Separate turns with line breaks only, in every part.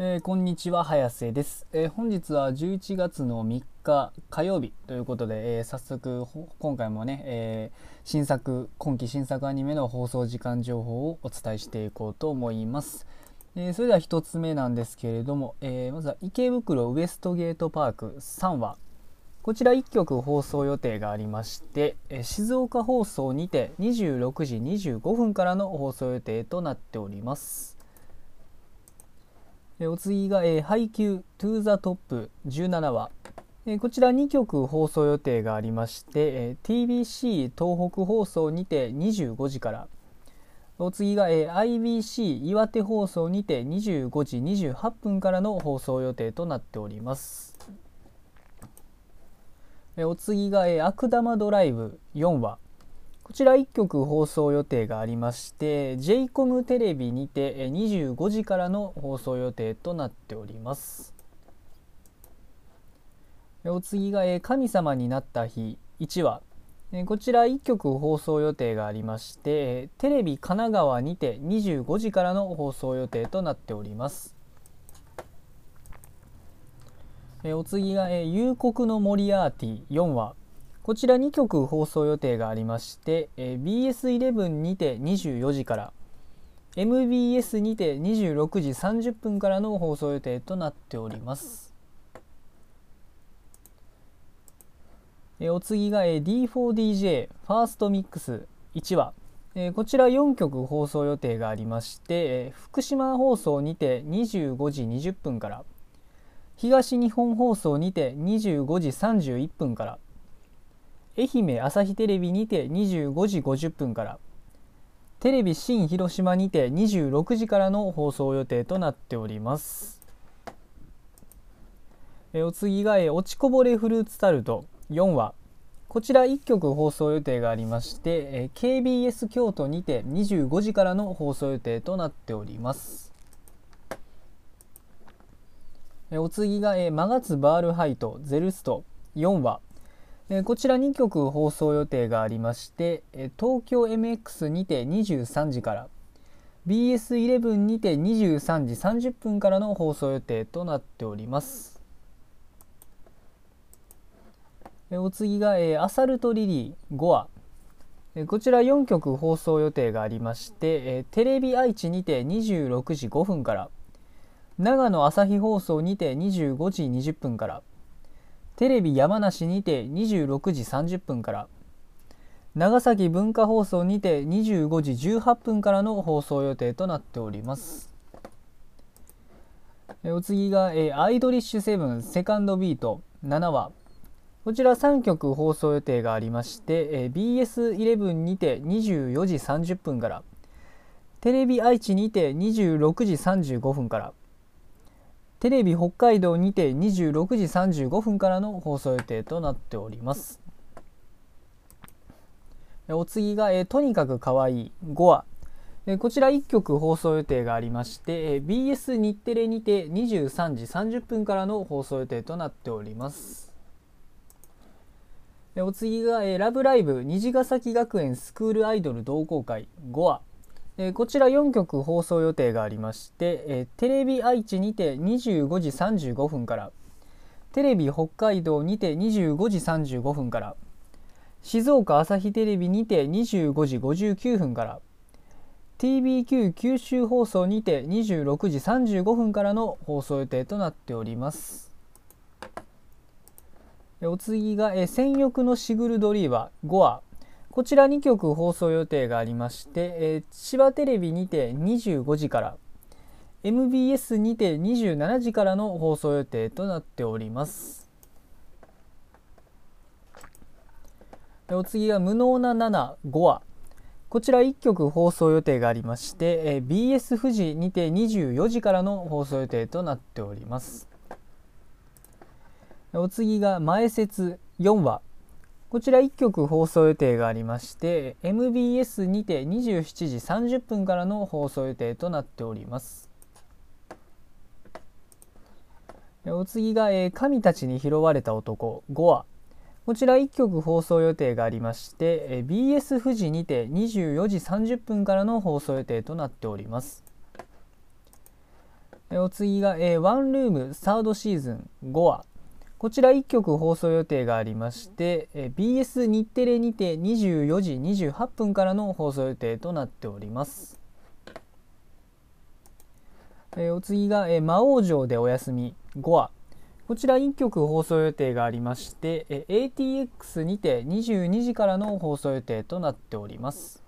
えー、こんにちは早瀬です、えー、本日は11月の3日火曜日ということで、えー、早速今回もね、え新作今期新作アニメの放送時間情報をお伝えしていこうと思います、えそれでは1つ目なんですけれども、えまずは池袋ウエストゲートパーク3話こちら1曲放送予定がありまして、え静岡放送にて26時25分からの放送予定となっております。お次が、えー、配給トゥーザトップ17話、えー、こちら2局放送予定がありまして、えー、TBC 東北放送にて25時から。お次が、えー、IBC 岩手放送にて25時28分からの放送予定となっております、えー、お次が、えー、アクダマドライブ4話こちら1局放送予定がありまして j コムテレビにて25時からの放送予定となっております。お次が「神様になった日」1話。こちら1曲放送予定がありましてテレビ神奈川にて25時からの放送予定となっております。お次が「夕刻のモリアーティ」4話。こちら2曲放送予定がありまして、え、BS11 にて24時から MBS にて26時30分からの放送予定となっております。え、お次が、え、D4DJ ファーストミックス1話、え、こちら4曲放送予定がありまして、え、福島放送にて25時20分から東日本放送にて25時31分から愛媛朝日テレビにて25時50分からテレビ新広島にて26時からの放送予定となっております。えお次がえ落ちこぼれフルーツタルト。4話。こちら1曲放送予定がありましてえ KBS 京都にて25時からの放送予定となっております。えお次がえマガツバールハイトゼルスト。4話。えこちら2曲放送予定がありまして、え東京 MX にて23時から BS11 にて23時30分からの放送予定となっております。えお次が、えアサルトリリー5話えこちら4曲放送予定がありまして、えテレビ愛知にて26時5分から長野朝日放送にて25時20分からテレビ山梨にて26時30分から長崎文化放送にて25時18分からの放送予定となっております。お次が、えアイドリッシュセブンセカンドビート7話。こちら3曲放送予定がありまして、え BS11 にて24時30分からテレビ愛知にて26時35分からテレビ北海道にて26時35分からの放送予定となっております。お次が、えとにかくかわいい5話えこちら1曲放送予定がありまして、え BS 日テレにて23時30分からの放送予定となっております。お次が、えラブライブ虹ヶ崎学園スクールアイドル同好会5話えこちら4曲放送予定がありまして、えテレビ愛知にて25時35分からテレビ北海道にて25時35分から静岡朝日テレビにて25時59分から TBQ 九州放送にて26時35分からの放送予定となっております。お次が「戦欲のシグルドリーバー5話」こちら2曲放送予定がありまして、えー、千葉テレビにて25時から MBS にて27時からの放送予定となっております。お次は「無能な75話」こちら1曲放送予定がありまして、えー、BS 富士にて24時からの放送予定となっております。お次が「前説4話」こちら1曲放送予定がありまして MBS にて27時30分からの放送予定となっております。お次が、え神たちに拾われた男5話こちら1曲放送予定がありまして、え BS 富士にて24時30分からの放送予定となっております。お次が、えー、ワンルームサードシーズン5話こちら1曲放送予定がありまして、え BS 日テレにて24時28分からの放送予定となっております。えお次が、え魔王城でお休み5話。こちら1曲放送予定がありまして、え ATX にて22時からの放送予定となっております。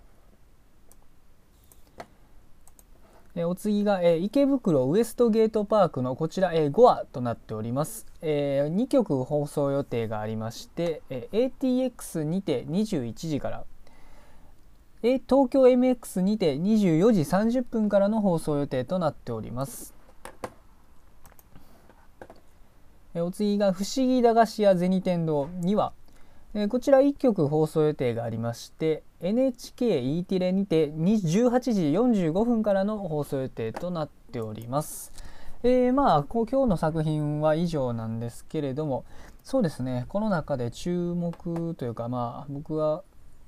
えお次が、え池袋ウエストゲートパークのこちら、え5話となっております、え2曲放送予定がありまして、え ATX にて21時から、え東京 MX にて24時30分からの放送予定となっております、えお次が「不思議駄菓子屋銭天堂」2話えこちら1曲放送予定がありまして NHKE テレにて18時45分からの放送予定となっております。えー、まあ今日の作品は以上なんですけれどもそうですねこの中で注目というかまあ僕は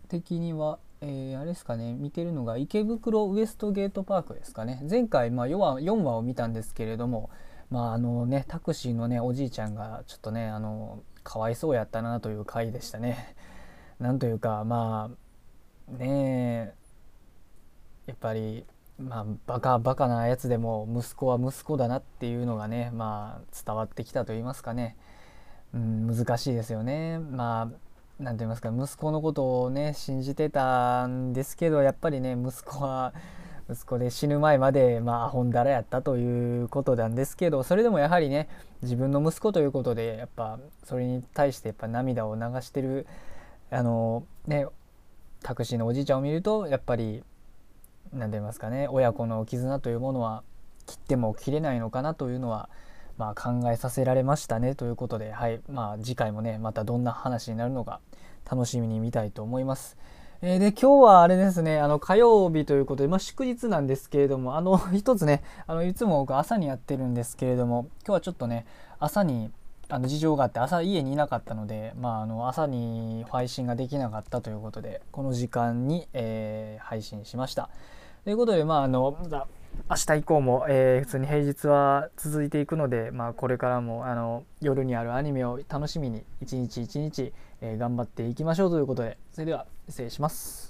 的には、えー、あれですかね見てるのが池袋ウエストゲートパークですかね前回、まあ、4, 話 ,4 話を見たんですけれどもまああのねタクシーのねおじいちゃんがちょっとねあのかわいそうやったなという回でしたね。なんというかまあねえやっぱりまあバカバカなやつでも息子は息子だなっていうのがねまあ伝わってきたと言いますかね、うん、難しいですよね。まあ何て言いますか息子のことをね信じてたんですけどやっぱりね息子は息子で死ぬ前までまあアホンダラやったということなんですけどそれでもやはりね自分の息子ということでやっぱそれに対してやっぱ涙を流してるあのねタクシーのおじいちゃんを見るとやっぱり何て言いますかね親子の絆というものは切っても切れないのかなというのはまあ、考えさせられましたねということで、はいまあ、次回もねまたどんな話になるのか楽しみに見たいと思います。えー、で今日はあれですねあの火曜日ということで、まあ、祝日なんですけれどもあの 一つねあのいつも僕朝にやってるんですけれども今日はちょっとね朝にあの事情があって朝家にいなかったので、まあ、あの朝に配信ができなかったということでこの時間に、えー、配信しました。ということで、まあ、あの明日以降も、えー、普通に平日は続いていくので、まあ、これからもあの夜にあるアニメを楽しみに一日一日、えー、頑張っていきましょうということでそれでは失礼します。